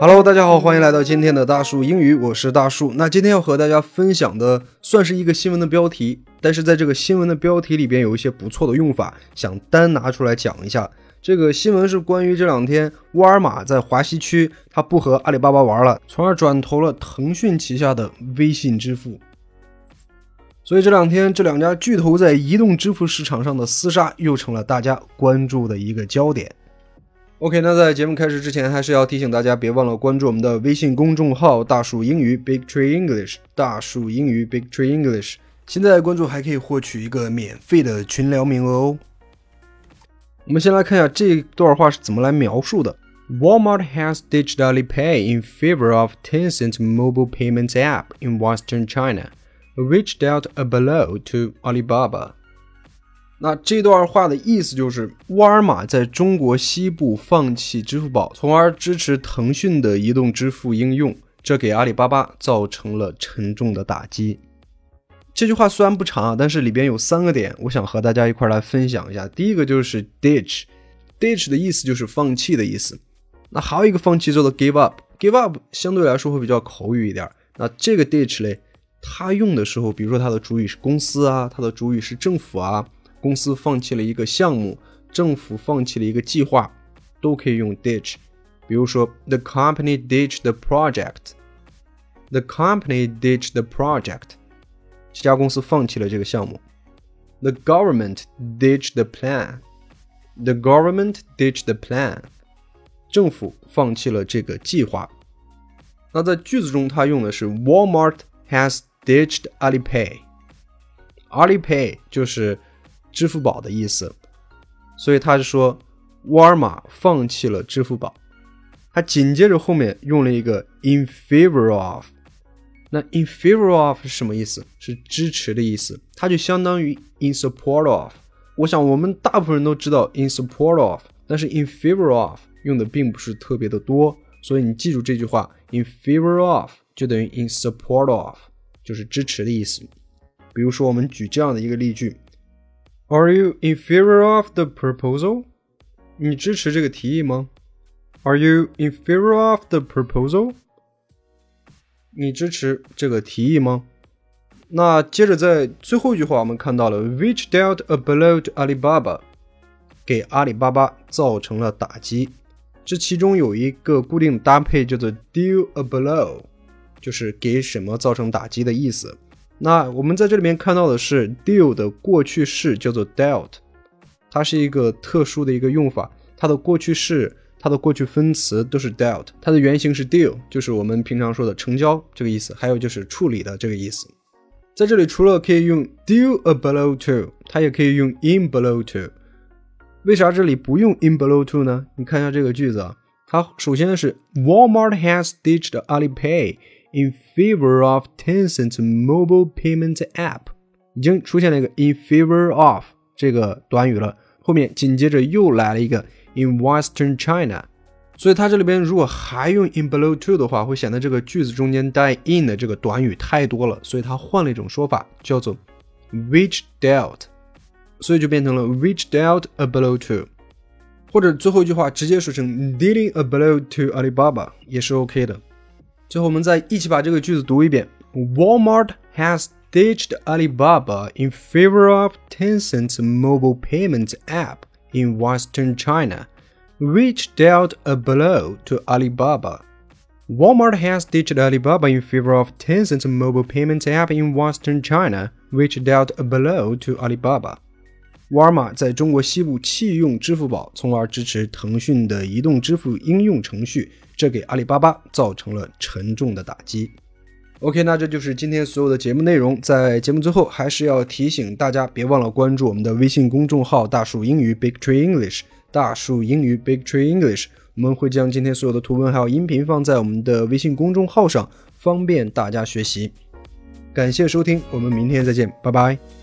Hello，大家好，欢迎来到今天的大树英语，我是大树。那今天要和大家分享的算是一个新闻的标题，但是在这个新闻的标题里边有一些不错的用法，想单拿出来讲一下。这个新闻是关于这两天沃尔玛在华西区，它不和阿里巴巴玩了，从而转投了腾讯旗下的微信支付。所以这两天这两家巨头在移动支付市场上的厮杀，又成了大家关注的一个焦点。OK，那在节目开始之前，还是要提醒大家，别忘了关注我们的微信公众号“大树英语 Big Tree English”。大树英语 Big Tree English，现在关注还可以获取一个免费的群聊名额哦。我们先来看一下这段话是怎么来描述的：Walmart has ditched Alipay in favor of Tencent mobile payments app in Western China, which dealt a blow to Alibaba. 那这段话的意思就是，沃尔玛在中国西部放弃支付宝，从而支持腾讯的移动支付应用，这给阿里巴巴造成了沉重的打击。这句话虽然不长啊，但是里边有三个点，我想和大家一块来分享一下。第一个就是 ditch，ditch 的意思就是放弃的意思。那还有一个放弃叫做 give up，give up 相对来说会比较口语一点。那这个 ditch 嘞，它用的时候，比如说它的主语是公司啊，它的主语是政府啊。公司放弃了一个项目，政府放弃了一个计划，都可以用 ditch。比如说，the company ditched the project。the company ditched the project。这家公司放弃了这个项目。The government ditched the plan。the government ditched the plan。政府放弃了这个计划。那在句子中，它用的是 Walmart has ditched Alipay。Alipay 就是支付宝的意思，所以他就说沃尔玛放弃了支付宝。他紧接着后面用了一个 in favor of，那 in favor of 是什么意思？是支持的意思，它就相当于 in support of。我想我们大部分人都知道 in support of，但是 in favor of 用的并不是特别的多，所以你记住这句话 in favor of 就等于 in support of，就是支持的意思。比如说，我们举这样的一个例句。Are you in favor of the proposal？你支持这个提议吗？Are you in favor of the proposal？你支持这个提议吗？那接着在最后一句话，我们看到了 which dealt a blow to Alibaba，给阿里巴巴造成了打击。这其中有一个固定搭配叫做 deal a blow，就是给什么造成打击的意思。那我们在这里面看到的是 deal 的过去式叫做 dealt，它是一个特殊的一个用法，它的过去式、它的过去分词都是 dealt，它的原型是 deal，就是我们平常说的成交这个意思，还有就是处理的这个意思。在这里除了可以用 deal a blow to，它也可以用 in blow to。为啥这里不用 in blow to 呢？你看一下这个句子啊，它首先是 Walmart has ditched Alipay。In favor of Tencent mobile payment app，已经出现了一个 in favor of 这个短语了，后面紧接着又来了一个 in Western China，所以它这里边如果还用 in below to 的话，会显得这个句子中间带 in 的这个短语太多了，所以它换了一种说法，叫做 which dealt，所以就变成了 which dealt a blow to，或者最后一句话直接说成 dealing a blow to Alibaba 也是 OK 的。 最后，我们再一起把这个句子读一遍：Walmart has ditched Alibaba in favor of Tencent's mobile payments app in Western China, which dealt a blow to Alibaba. Walmart has ditched Alibaba in favor of Tencent's mobile payments app in Western China, which dealt a blow to Alibaba. 沃尔玛在中国西部弃用支付宝，从而支持腾讯的移动支付应用程序，这给阿里巴巴造成了沉重的打击。OK，那这就是今天所有的节目内容。在节目最后，还是要提醒大家，别忘了关注我们的微信公众号“大树英语 Big Tree English”。大树英语 Big Tree English，我们会将今天所有的图文还有音频放在我们的微信公众号上，方便大家学习。感谢收听，我们明天再见，拜拜。